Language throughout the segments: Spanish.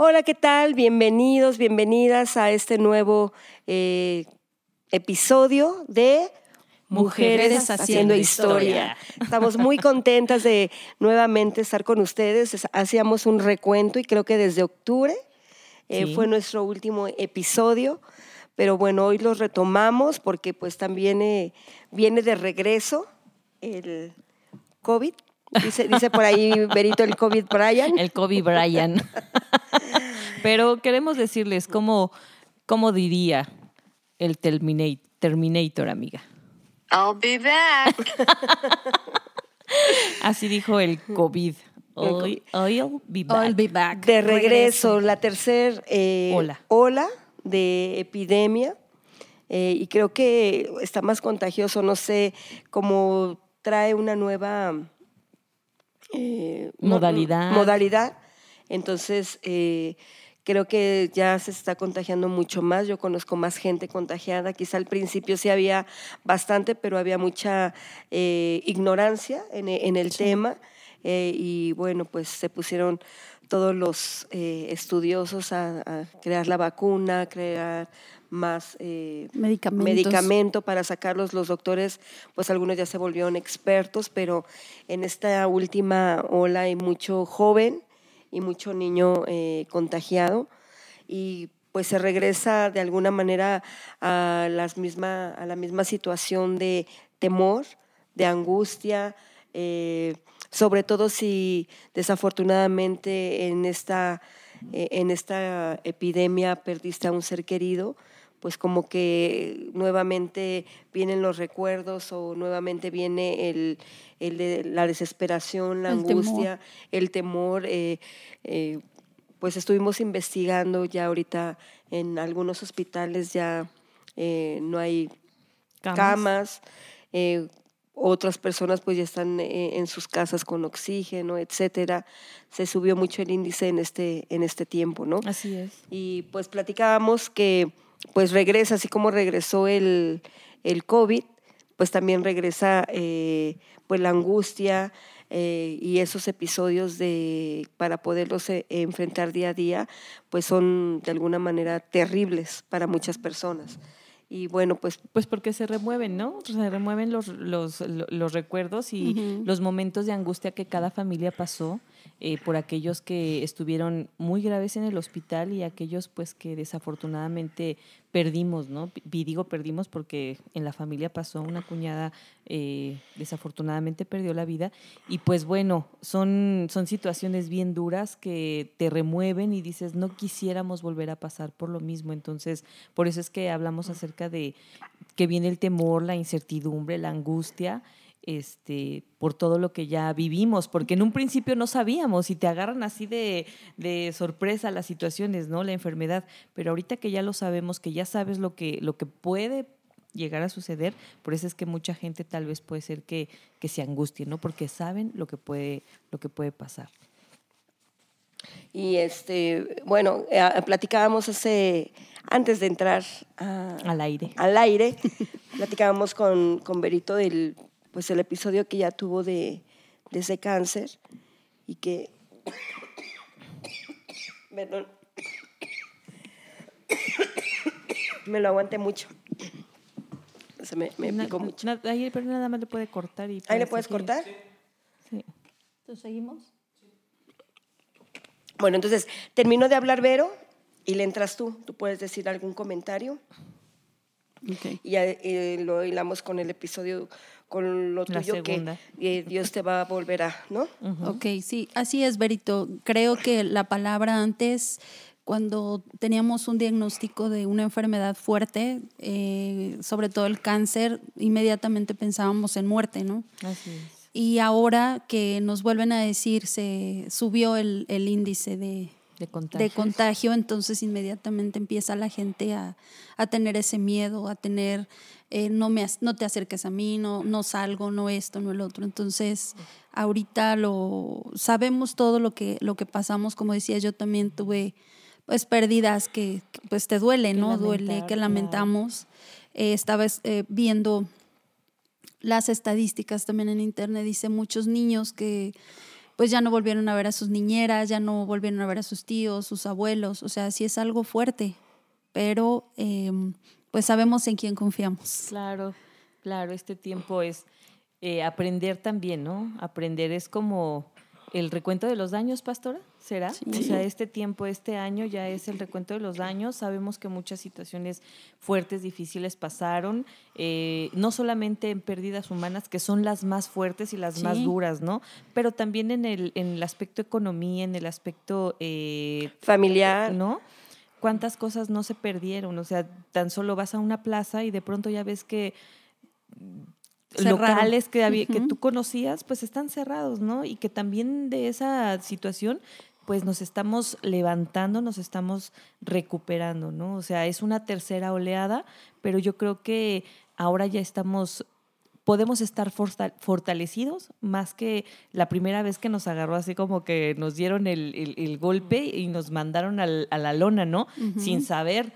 Hola, ¿qué tal? Bienvenidos, bienvenidas a este nuevo eh, episodio de Mujeres, haciendo, historia. Estamos muy contentas de nuevamente estar con ustedes. Hacíamos un recuento y creo que desde octubre eh, fue nuestro último episodio. Pero bueno, hoy los retomamos porque pues también eh, viene de regreso el COVID. Dice, dice por ahí Berito el COVID Brian. El COVID Brian. Pero queremos decirles cómo, cómo diría el Terminator, amiga. I'll be back. Así dijo el COVID. Hoy, I'll be back. I'll be back. De regreso, la tercera eh, ola. de epidemia. Eh, y creo que está más contagioso, no sé, cómo trae una nueva eh, modalidad. modalidad. Entonces, creo que ya se está contagiando mucho más. Yo conozco más gente contagiada. Quizá al principio sí había bastante, pero había mucha eh, ignorancia en, el tema. Eh, y bueno, pues se pusieron todos los eh, estudiosos a, crear la vacuna, a crear más medicamento para sacarlos. Los doctores, pues algunos ya se volvieron expertos, pero en esta última ola hay mucho joven y mucho niño eh, contagiado y pues se regresa de alguna manera a, las misma, a la misma situación de temor, de angustia, eh, sobre todo si desafortunadamente en esta, eh, en esta epidemia perdiste a un ser querido, pues como que nuevamente vienen los recuerdos o nuevamente viene el, la desesperación, la angustia, el temor. Eh, eh, pues estuvimos investigando ya ahorita en algunos hospitales ya eh, no hay camas, otras personas pues ya están en sus casas con oxígeno, etcétera. Se subió mucho el índice en este, en este tiempo, ¿no? Así es. Y pues platicábamos que pues regresa, así como regresó el, el COVID, pues también regresa eh, pues la angustia eh, y esos episodios de para poderlos eh, enfrentar día a día, pues son de alguna manera terribles para muchas personas. Y bueno, pues... Pues porque se remueven, ¿no? Se remueven los, los, los recuerdos y los momentos de angustia que cada familia pasó eh, por aquellos que estuvieron muy graves en el hospital y aquellos pues que desafortunadamente perdimos, ¿no? Y digo perdimos porque en la familia pasó una cuñada, eh, desafortunadamente perdió la vida y pues bueno, son, son situaciones bien duras que te remueven y dices, no quisiéramos volver a pasar por lo mismo, entonces por eso es que hablamos acerca de que viene el temor, la incertidumbre, la angustia este, por todo lo que ya vivimos, porque en un principio no sabíamos y te agarran así de, de, sorpresa las situaciones, ¿no? La enfermedad, pero ahorita que ya lo sabemos, que ya sabes lo que, lo que puede llegar a suceder, por eso es que mucha gente tal vez puede ser que, que se angustie, ¿no? Porque saben lo que puede, lo que puede pasar. Y este, bueno, eh, platicábamos hace, antes de entrar al aire, al aire platicábamos con, con Berito del pues el episodio que ya tuvo de, ese cáncer y que me lo aguanté mucho. Se me, me picó mucho. ahí, pero nada más le puede cortar. Y ¿Ahí le puedes cortar? Sí. ¿Entonces seguimos? Bueno, entonces termino de hablar Vero y le entras tú. ¿Tú puedes decir algún comentario? Y ya eh, lo hilamos con el episodio con lo tuyo que eh, Dios te va a volver a, ¿no? Ok, sí, así es, Berito. Creo que la palabra antes, cuando teníamos un diagnóstico de una enfermedad fuerte, eh, sobre todo el cáncer, inmediatamente pensábamos en muerte, ¿no? Así es. Y ahora que nos vuelven a decir, se subió el, índice de, de contagio. entonces inmediatamente empieza la gente a, a, tener ese miedo, a tener eh, no, me, no te acerques a mí, no, no salgo, no esto, no el otro. Entonces, ahorita lo sabemos todo lo que, lo que pasamos, como decía, yo también tuve pues pérdidas que, pues te duele, ¿no? duele, que lamentamos. Eh, estaba eh, viendo las estadísticas también en internet, dice muchos niños que pues ya no volvieron a ver a sus niñeras, ya no volvieron a ver a sus tíos, sus abuelos, o sea, sí es algo fuerte, pero em, pues sabemos en quién confiamos. Claro, claro, este tiempo es eh, aprender también, ¿no? Aprender es como el recuento de los daños, pastora, ¿será? O sea, este tiempo, este año ya es el recuento de los daños. Sabemos que muchas situaciones fuertes, difíciles pasaron, eh, no solamente en pérdidas humanas, que son las más fuertes y las más duras, ¿no? Pero también en el, en el aspecto economía, en el aspecto eh, familiar, ¿no? ¿Cuántas cosas no se perdieron? O sea, tan solo vas a una plaza y de pronto ya ves que locales que, había, que tú conocías, pues están cerrados, ¿no? Y que también de esa situación, pues nos estamos levantando, nos estamos recuperando, ¿no? O sea, es una tercera oleada, pero yo creo que ahora ya estamos podemos estar fortalecidos más que la primera vez que nos agarró así como que nos dieron el, golpe y nos mandaron al, a la lona, ¿no? Sin saber.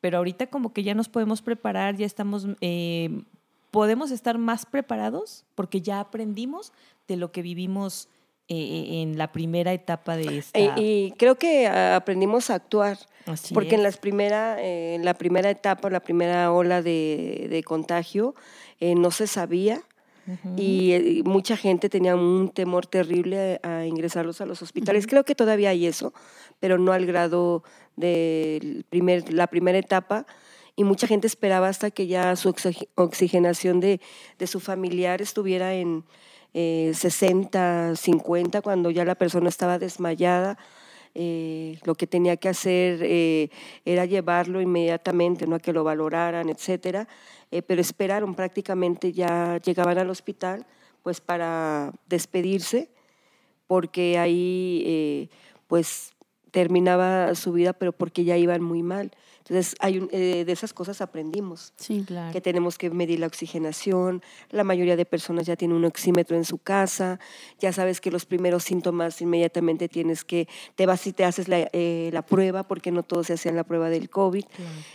Pero ahorita como que ya nos podemos preparar, ya estamos eh, podemos estar más preparados porque ya aprendimos de lo que vivimos eh, eh, en la primera etapa de esta. Y, creo que aprendimos a actuar, porque en, las primera, eh, en la primera etapa, la primera ola de, contagio, no se sabía. Y mucha gente tenía un temor terrible a ingresarlos a los hospitales. Creo que todavía hay eso, pero no al grado de primer, la primera etapa y mucha gente esperaba hasta que ya su oxigenación de, su familiar estuviera en 60, eh, 50, cuando ya la persona estaba desmayada. Eh, lo que tenía que hacer eh, era llevarlo inmediatamente, no a que lo valoraran, etcétera, pero esperaron prácticamente ya llegaban al hospital pues para despedirse, porque ahí pues terminaba su vida, pero porque ya iban muy mal. Entonces, hay eh, de esas cosas aprendimos. Sí, claro. Que tenemos que medir la oxigenación. La mayoría de personas ya tienen un oxímetro en su casa. Ya sabes que los primeros síntomas inmediatamente tienes que, te vas y te haces la, eh, la prueba, porque no todos se hacían la prueba del COVID.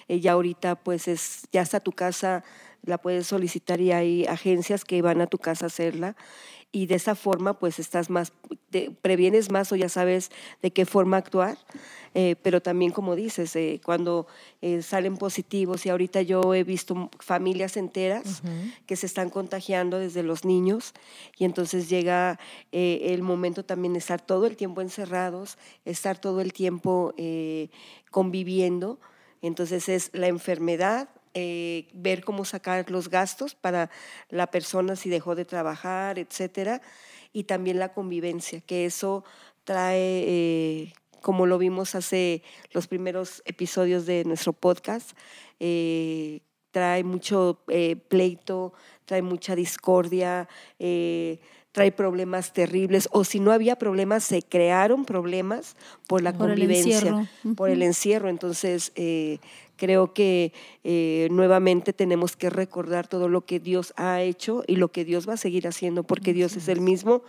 Eh, ya ahorita, pues, es, ya está tu casa, la puedes solicitar y hay agencias que van a tu casa a hacerla y de esa forma pues estás más, te previenes más o ya sabes de qué forma actuar, eh, pero también como dices, eh, cuando eh, salen positivos y ahorita yo he visto familias enteras que se están contagiando desde los niños y entonces llega el momento también de estar todo el tiempo encerrados, estar todo el tiempo conviviendo, entonces es la enfermedad, eh, ver cómo sacar los gastos para la persona si dejó de trabajar, etcétera, y también la convivencia, que eso trae, eh, como lo vimos hace los primeros episodios de nuestro podcast, eh, trae mucho pleito, trae mucha discordia, trae problemas terribles, o si no había problemas, se crearon problemas por la convivencia, por el encierro. Entonces, Creo que eh, nuevamente tenemos que recordar todo lo que Dios ha hecho y lo que Dios va a seguir haciendo, porque Dios es el mismo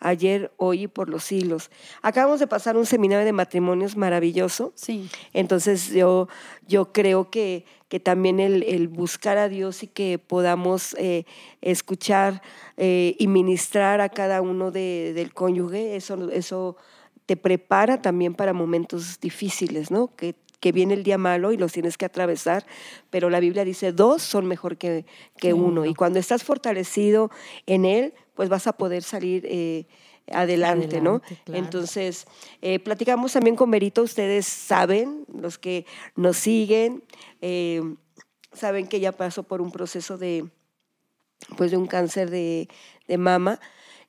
ayer, hoy y por los siglos. Acabamos de pasar un seminario de matrimonios maravilloso. Sí. Entonces yo, yo creo que, que también el, buscar a Dios y que podamos eh, escuchar eh, y ministrar a cada uno del cónyuge, eso, eso te prepara también para momentos difíciles, ¿no? Que que viene el día malo y los tienes que atravesar, pero la Biblia dice dos son mejor que, que uno. Y cuando estás fortalecido en Él, pues vas a poder salir eh, adelante, ¿no? Entonces, eh, platicamos también con Berito, ustedes saben, los que nos siguen, eh, saben que ella pasó por un proceso de, pues, de un cáncer de, de mama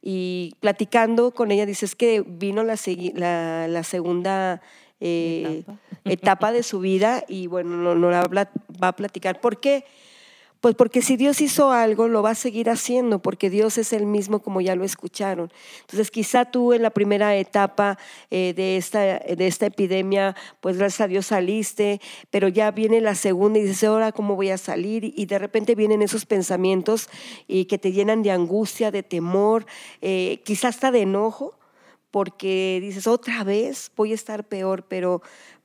y platicando con ella, dices que vino la, la, la segunda eh, etapa. de su vida y bueno, no, no la va a platicar. ¿Por qué? Pues porque si Dios hizo algo, lo va a seguir haciendo, porque Dios es el mismo como ya lo escucharon. Entonces, quizá tú en la primera etapa eh, de, esta, de esta epidemia, pues gracias a Dios saliste, pero ya viene la segunda y dices, ahora cómo voy a salir, y de repente vienen esos pensamientos y que te llenan de angustia, de temor, eh, quizás hasta de enojo porque dices, otra vez voy a estar peor, pero,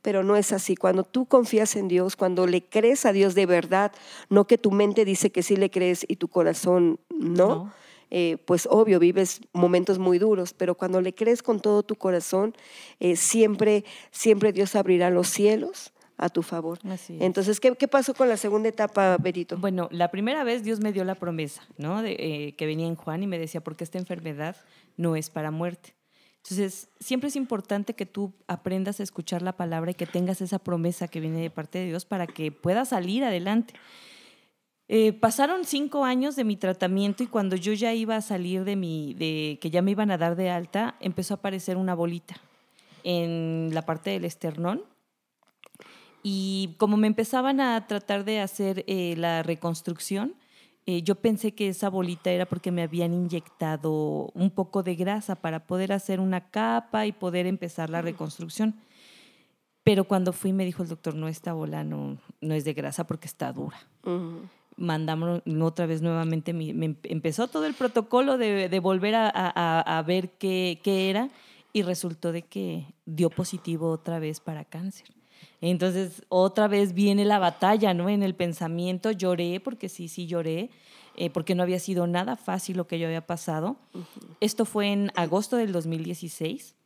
pero no es así. Cuando tú confías en Dios, cuando le crees a Dios de verdad, no que tu mente dice que sí le crees y tu corazón no, eh, pues obvio, vives momentos muy duros, pero cuando le crees con todo tu corazón, eh, siempre, siempre Dios abrirá los cielos a tu favor. Entonces, ¿qué, pasó con la segunda etapa, Berito? Bueno, la primera vez Dios me dio la promesa, ¿no? De, eh, que venía en Juan y me decía, porque esta enfermedad no es para muerte. Entonces, siempre es importante que tú aprendas a escuchar la palabra y que tengas esa promesa que viene de parte de Dios para que puedas salir adelante. Eh, pasaron cinco años de mi tratamiento y cuando yo ya iba a salir de mi, de que ya me iban a dar de alta, empezó a aparecer una bolita en la parte del esternón. Y como me empezaban a tratar de hacer eh, la reconstrucción, eh, yo pensé que esa bolita era porque me habían inyectado un poco de grasa para poder hacer una capa y poder empezar la reconstrucción. Pero cuando fui me dijo el doctor, no, esta bola no, no es de grasa porque está dura mandamos otra vez nuevamente, me, empezó todo el protocolo de, volver a, ver qué, era y resultó de que dio positivo otra vez para cáncer. Entonces, otra vez viene la batalla, ¿no? En el pensamiento lloré, porque sí, sí lloré, eh, porque no había sido nada fácil lo que yo había pasado. Esto fue en agosto del 2016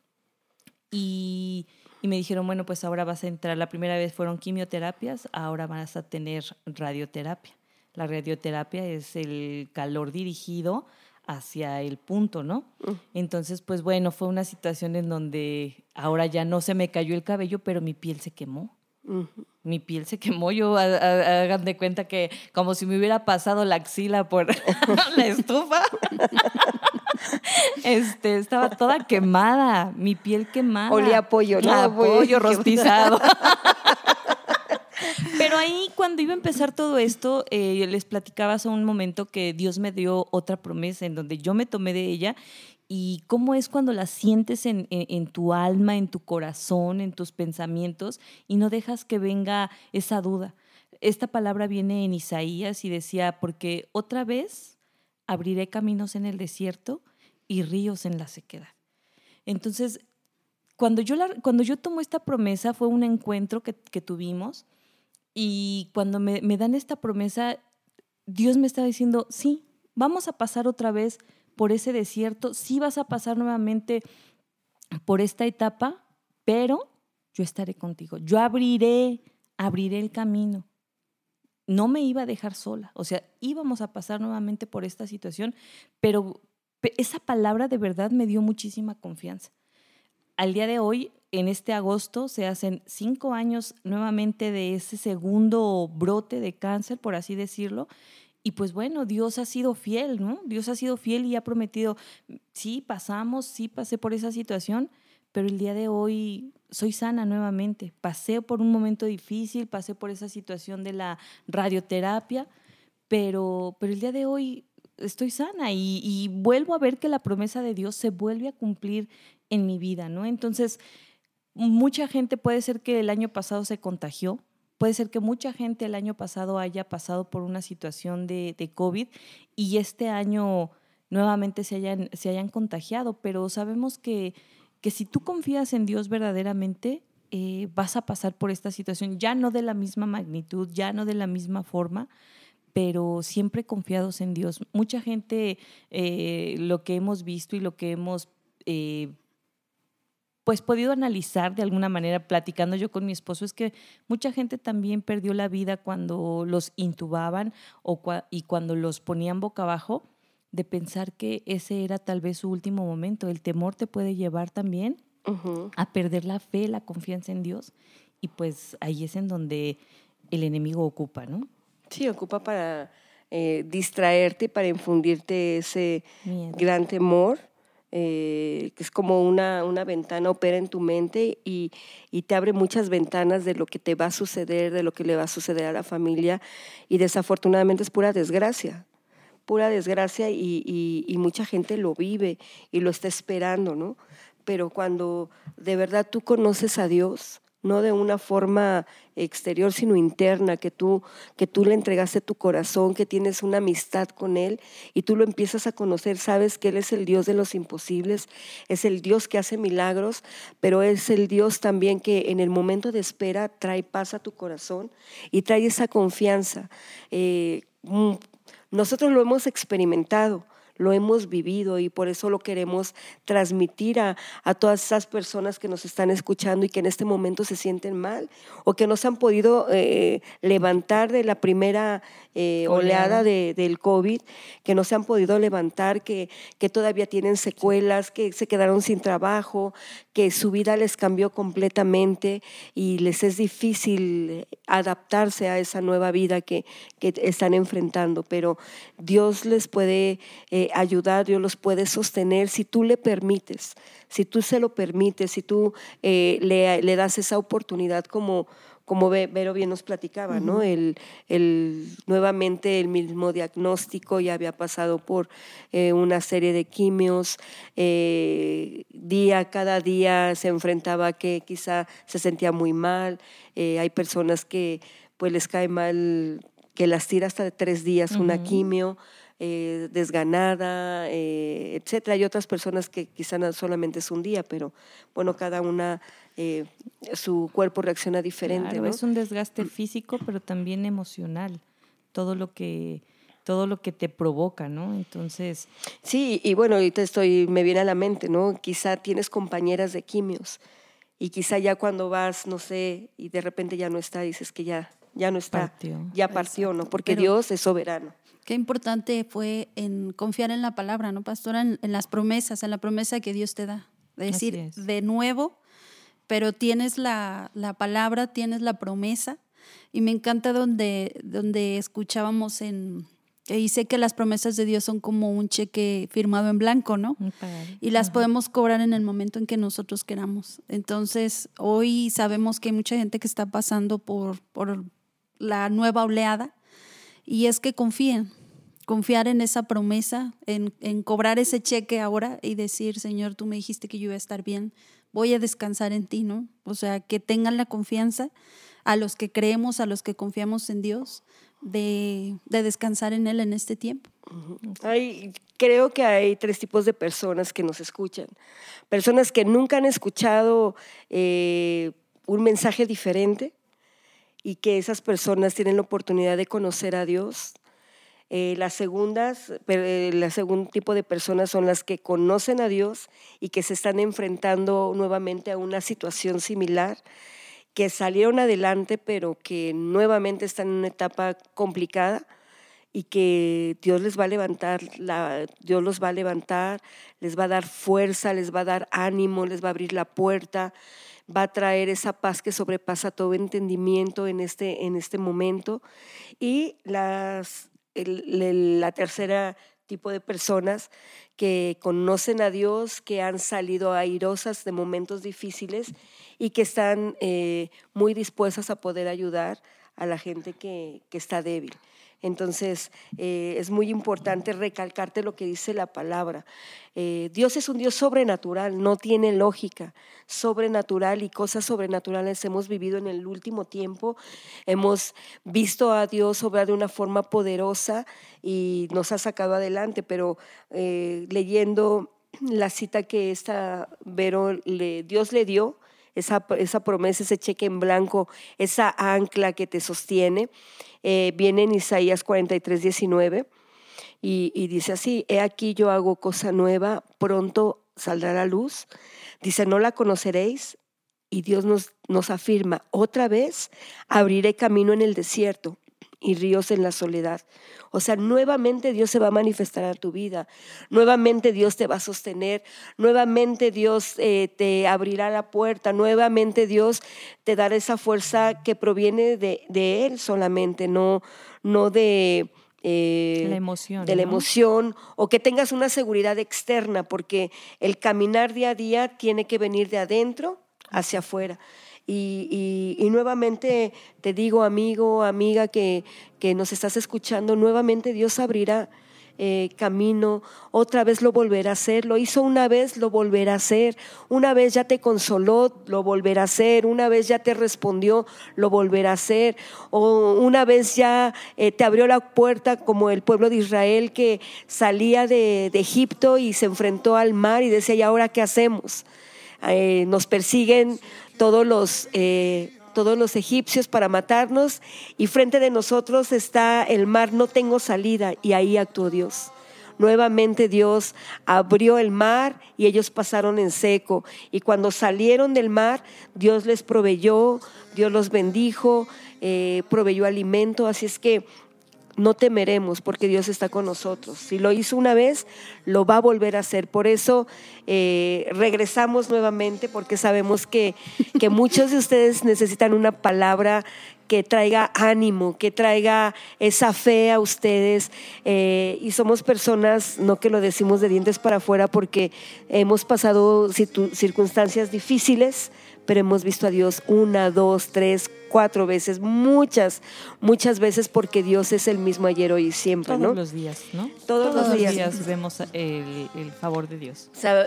y, y me dijeron, bueno, pues ahora vas a entrar, la primera vez fueron quimioterapias, ahora vas a tener radioterapia. La radioterapia es el calor dirigido hacia el punto, ¿no? Mm. Entonces, pues bueno, fue una situación en donde ahora ya no se me cayó el cabello, pero mi piel se quemó. Mi piel se quemó, yo hagan de cuenta que como si me hubiera pasado la axila por la estufa. este, estaba toda quemada, mi piel quemada. Olía pollo, ¿no? Pollo rostizado. Pero ahí cuando iba a empezar todo esto, eh, les platicaba hace un momento que Dios me dio otra promesa en donde yo me tomé de ella y cómo es cuando la sientes en, tu alma, en tu corazón, en tus pensamientos y no dejas que venga esa duda. Esta palabra viene en Isaías y decía, porque otra vez abriré caminos en el desierto y ríos en la sequedad. Entonces, cuando yo, cuando yo tomo esta promesa fue un encuentro que tuvimos y cuando me, dan esta promesa, Dios me está diciendo, sí, vamos a pasar otra vez por ese desierto, sí vas a pasar nuevamente por esta etapa, pero yo estaré contigo. Yo abriré, abriré el camino. No me iba a dejar sola, o sea, íbamos a pasar nuevamente por esta situación, pero esa palabra de verdad me dio muchísima confianza. Al día de hoy en este agosto se hacen cinco años nuevamente de ese segundo brote de cáncer, por así decirlo. Y pues bueno, Dios ha sido fiel, ¿no? Dios ha sido fiel y ha prometido, sí, pasamos, sí, pasé por esa situación, pero el día de hoy soy sana nuevamente. Pasé por un momento difícil, pasé por esa situación de la radioterapia, pero, pero el día de hoy estoy sana y, y vuelvo a ver que la promesa de Dios se vuelve a cumplir en mi vida, ¿no? Entonces, mucha gente puede ser que el año pasado se contagió, puede ser que mucha gente el año pasado haya pasado por una situación de, COVID y este año nuevamente se hayan, se hayan contagiado, pero sabemos que, que si tú confías en Dios verdaderamente, eh, vas a pasar por esta situación, ya no de la misma magnitud, ya no de la misma forma, pero siempre confiados en Dios. Mucha gente, eh, lo que hemos visto y lo que hemos eh, pues podido analizar de alguna manera, platicando yo con mi esposo, es que mucha gente también perdió la vida cuando los intubaban o y cuando los ponían boca abajo, de pensar que ese era tal vez su último momento. El temor te puede llevar también a perder la fe, la confianza en Dios, y pues ahí es en donde el enemigo ocupa, ¿no? Sí, ocupa para eh, distraerte, para infundirte ese gran temor eh, que es como una, una, ventana, opera en tu mente y, y, te abre muchas ventanas de lo que te va a suceder, de lo que le va a suceder a la familia y desafortunadamente es pura desgracia, pura desgracia y, y, y mucha gente lo vive y lo está esperando, ¿no? Pero cuando de verdad tú conoces a Dios, no de una forma exterior, sino interna, que tú, que tú le entregaste tu corazón, que tienes una amistad con Él y tú lo empiezas a conocer, sabes que Él es el Dios de los imposibles, es el Dios que hace milagros, pero es el Dios también que en el momento de espera trae paz a tu corazón y trae esa confianza. Eh, mm, nosotros lo hemos experimentado lo hemos vivido y por eso lo queremos transmitir a, todas esas personas que nos están escuchando y que en este momento se sienten mal o que no se han podido eh, levantar de la primera eh, oleada de, del COVID, que no se han podido levantar, que, que todavía tienen secuelas, que se quedaron sin trabajo, que su vida les cambió completamente y les es difícil adaptarse a esa nueva vida que, que están enfrentando, pero Dios les puede eh, ayudar, Dios los puede sostener si tú le permites, si tú se lo permites, si tú eh, le, le das esa oportunidad como como Vero bien nos platicaba, ¿no? El, el, nuevamente el mismo diagnóstico, ya había pasado por eh, una serie de quimios, eh, día, cada día se enfrentaba que quizá se sentía muy mal, eh, hay personas que pues les cae mal que las tira hasta de tres días una quimio, desganada, etcétera. Hay otras personas que quizá solamente es un día, pero bueno, cada una eh, su cuerpo reacciona diferente. Es un desgaste físico, pero también emocional. Todo lo que todo lo que te provoca, ¿no? Entonces. Sí, y bueno, ahorita estoy, me viene a la mente, ¿no? Quizá tienes compañeras de quimios y quizá ya cuando vas, no sé, y de repente ya no está, dices que ya, ya no está, ya partió, ¿no? Porque Dios es soberano. Qué importante fue en confiar en la palabra, ¿no, pastora? En, las promesas, en la promesa que Dios te da. Es decir, de nuevo, pero tienes la, palabra, tienes la promesa. Y me encanta donde, donde escuchábamos en, que dice que las promesas de Dios son como un cheque firmado en blanco, ¿no? Y las podemos cobrar en el momento en que nosotros queramos. Entonces, hoy sabemos que hay mucha gente que está pasando por, por la nueva oleada y es que confíen, confiar en esa promesa, en, en, cobrar ese cheque ahora y decir, Señor, tú me dijiste que yo iba a estar bien, voy a descansar en ti, ¿no? O sea, que tengan la confianza a los que creemos, a los que confiamos en Dios, de, descansar en Él en este tiempo. hay, creo que hay tres tipos de personas que nos escuchan. Personas que nunca han escuchado eh, un mensaje diferente y que esas personas tienen la oportunidad de conocer a Dios, eh, las segundas, el segundo tipo de personas son las que conocen a Dios y que se están enfrentando nuevamente a una situación similar, que salieron adelante, pero que nuevamente están en una etapa complicada y que Dios les va a levantar, la, Dios los va a levantar, les va a dar fuerza, les va a dar ánimo, les va a abrir la puerta, va a traer esa paz que sobrepasa todo entendimiento en este, en este momento. Y las el, la tercera tipo de personas que conocen a Dios, que han salido airosas de momentos difíciles y que están eh, muy dispuestas a poder ayudar a la gente que, que está débil. Entonces, eh, es muy importante recalcarte lo que dice la palabra. Eh, Dios es un Dios sobrenatural, no tiene lógica, sobrenatural y cosas sobrenaturales hemos vivido en el último tiempo. Hemos visto a Dios obrar de una forma poderosa y nos ha sacado adelante, pero eh, leyendo la cita que esta Vero le, Dios le dio, esa, esa promesa, ese cheque en blanco, esa ancla que te sostiene, eh, viene en Isaías 43, 19 y, y dice así, he aquí yo hago cosa nueva, pronto saldrá la luz. Dice, no la conoceréis. Y Dios nos, nos afirma, otra vez abriré camino en el desierto y ríos en la soledad. O sea, nuevamente Dios se va a manifestar a tu vida, nuevamente Dios te va a sostener, nuevamente Dios eh, te abrirá la puerta, nuevamente Dios te dará esa fuerza que proviene de, de Él solamente, no, no de... Eh, la emoción, de la emoción o que tengas una seguridad externa, porque el caminar día a día tiene que venir de adentro hacia afuera. Y, nuevamente te digo, amigo, amiga, que, que nos estás escuchando, nuevamente Dios abrirá eh, camino, otra vez lo volverá a hacer, lo hizo una vez, lo volverá a hacer, una vez ya te consoló, lo volverá a hacer, una vez ya te respondió, lo volverá a hacer, o una vez ya eh, te abrió la puerta como el pueblo de Israel que salía de, de Egipto y se enfrentó al mar y decía, ¿y ahora qué hacemos? Eh, nos persiguen todos los, eh, todos los egipcios para matarnos y frente de nosotros está el mar, no tengo salida y ahí actuó Dios. nuevamente Dios abrió el mar y ellos pasaron en seco. Y cuando salieron del mar, Dios les proveyó, Dios los bendijo, eh, proveyó alimento. Así es que no temeremos porque Dios está con nosotros. Si lo hizo una vez, lo va a volver a hacer. Por eso eh, regresamos nuevamente porque sabemos que, que muchos de ustedes necesitan una palabra que traiga ánimo, que traiga esa fe a ustedes. Eh, y somos personas, no que lo decimos de dientes para afuera, porque hemos pasado circunstancias difíciles, pero hemos visto a Dios una, dos, tres, cuatro veces, muchas, muchas veces porque Dios es el mismo ayer, hoy y siempre, Todos los días, ¿no? Todos, los días. vemos el, favor de Dios. O sea,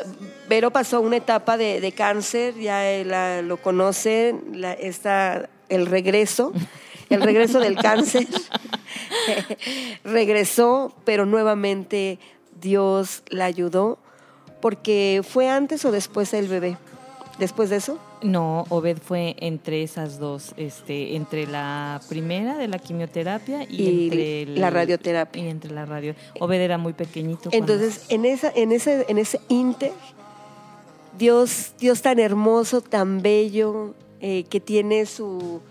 Vero pasó una etapa de, cáncer, ya la, lo conoce, la, está el regreso, el regreso del cáncer. Regresó, pero nuevamente Dios la ayudó porque fue antes o después del bebé después de eso? No, Obed fue entre esas dos, este, entre la primera de la quimioterapia y, entre la radioterapia. Y entre la radio. Obed era muy pequeñito. Entonces, en esa, en ese, en ese inter, Dios, Dios tan hermoso, tan bello, eh, que tiene su,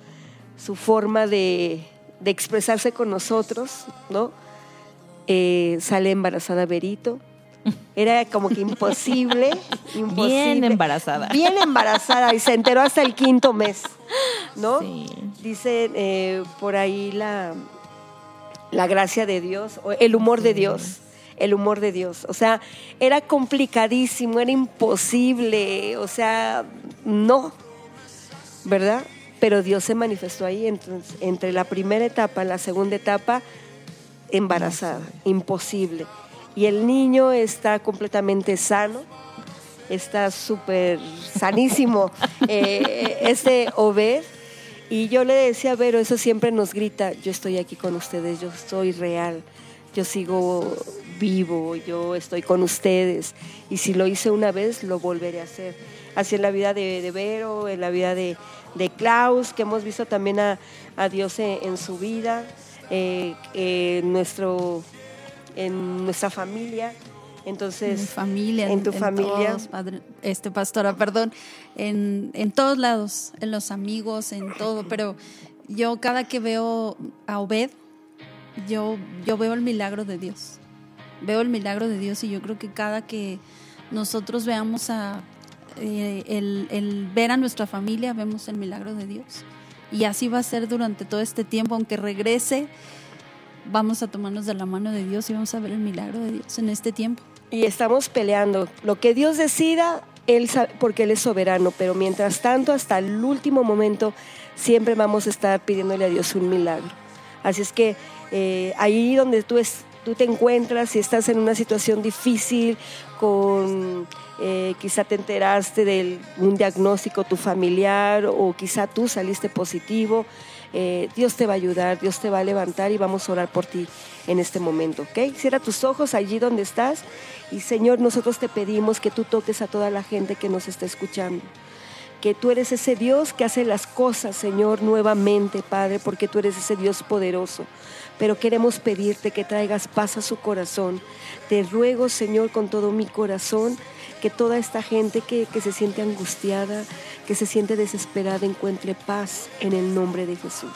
su forma de, de, expresarse con nosotros, ¿no? Eh, sale embarazada Berito era como que imposible, imposible. Bien embarazada. Bien embarazada y se enteró hasta el quinto mes, ¿no? Dice eh, por ahí la, la gracia de Dios, el humor de Dios el humor de Dios. O sea, era complicadísimo, era imposible, o sea, no, ¿verdad? Pero Dios se manifestó ahí, entonces, entre la primera etapa y la segunda etapa, embarazada, imposible y el niño está completamente sano, está súper sanísimo eh, este Obed. Y yo le decía, a Vero, eso siempre nos grita, yo estoy aquí con ustedes, yo soy real, yo sigo vivo, yo estoy con ustedes. Y si lo hice una vez, lo volveré a hacer. Así en la vida de, Vero, en la vida de, Klaus, que hemos visto también a, Dios en, su vida, eh, nuestro en nuestra familia. Entonces, en familia, en tu familia. este pastora, perdón, en, en todos lados, en los amigos, en todo, pero yo cada que veo a Obed, yo, yo veo el milagro de Dios. Veo el milagro de Dios y yo creo que cada que nosotros veamos a eh, el, el ver a nuestra familia, vemos el milagro de Dios. Y así va a ser durante todo este tiempo, aunque regrese vamos a tomarnos de la mano de Dios y vamos a ver el milagro de Dios en este tiempo. Y estamos peleando. Lo que Dios decida, él sabe, porque Él es soberano, pero mientras tanto, hasta el último momento, siempre vamos a estar pidiéndole a Dios un milagro. Así es que eh, ahí donde tú, es, tú te encuentras, si estás en una situación difícil, con eh, quizá te enteraste de un diagnóstico tu familiar o quizá tú saliste positivo, eh, Dios te va a ayudar, Dios te va a levantar y vamos a orar por ti en este momento, ¿ok? Cierra tus ojos allí donde estás y Señor, nosotros te pedimos que tú toques a toda la gente que nos está escuchando. Que tú eres ese Dios que hace las cosas, Señor, nuevamente, Padre, porque tú eres ese Dios poderoso. Pero queremos pedirte que traigas paz a su corazón. Te ruego, Señor, con todo mi corazón, que toda esta gente que, que se siente angustiada, que se siente desesperada encuentre paz en el nombre de Jesús.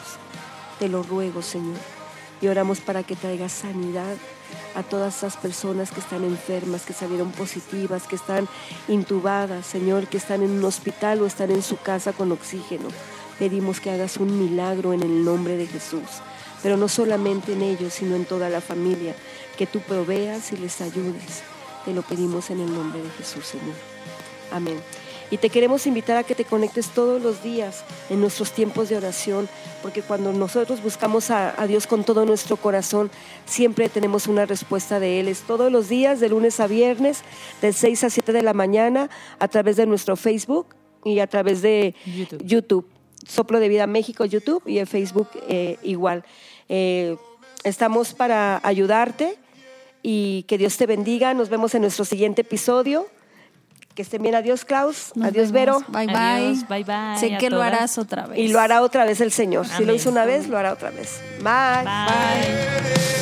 Te lo ruego, Señor. Y oramos para que traiga sanidad a todas esas personas que están enfermas, que salieron positivas, que están intubadas, Señor, que están en un hospital o están en su casa con oxígeno. Pedimos que hagas un milagro en el nombre de Jesús, pero no solamente en ellos, sino en toda la familia, que tú proveas y les ayudes. Te lo pedimos en el nombre de Jesús, Señor. Amén. Y te queremos invitar a que te conectes todos los días en nuestros tiempos de oración, porque cuando nosotros buscamos a, Dios con todo nuestro corazón, siempre tenemos una respuesta de Él. Es todos los días, de lunes a viernes, de 6 a 7 de la mañana, a través de nuestro Facebook y a través de YouTube. Soplo de Vida México, YouTube y en Facebook eh, igual. Eh, estamos para ayudarte y que Dios te bendiga. Nos vemos en nuestro siguiente episodio. Que estén bien. Adiós, Klaus. Adiós, Vero. Bye, bye. bye, bye. Sé que lo harás otra vez. Y lo hará otra vez el Señor. Si lo hizo una vez, lo hará otra vez. bye. bye.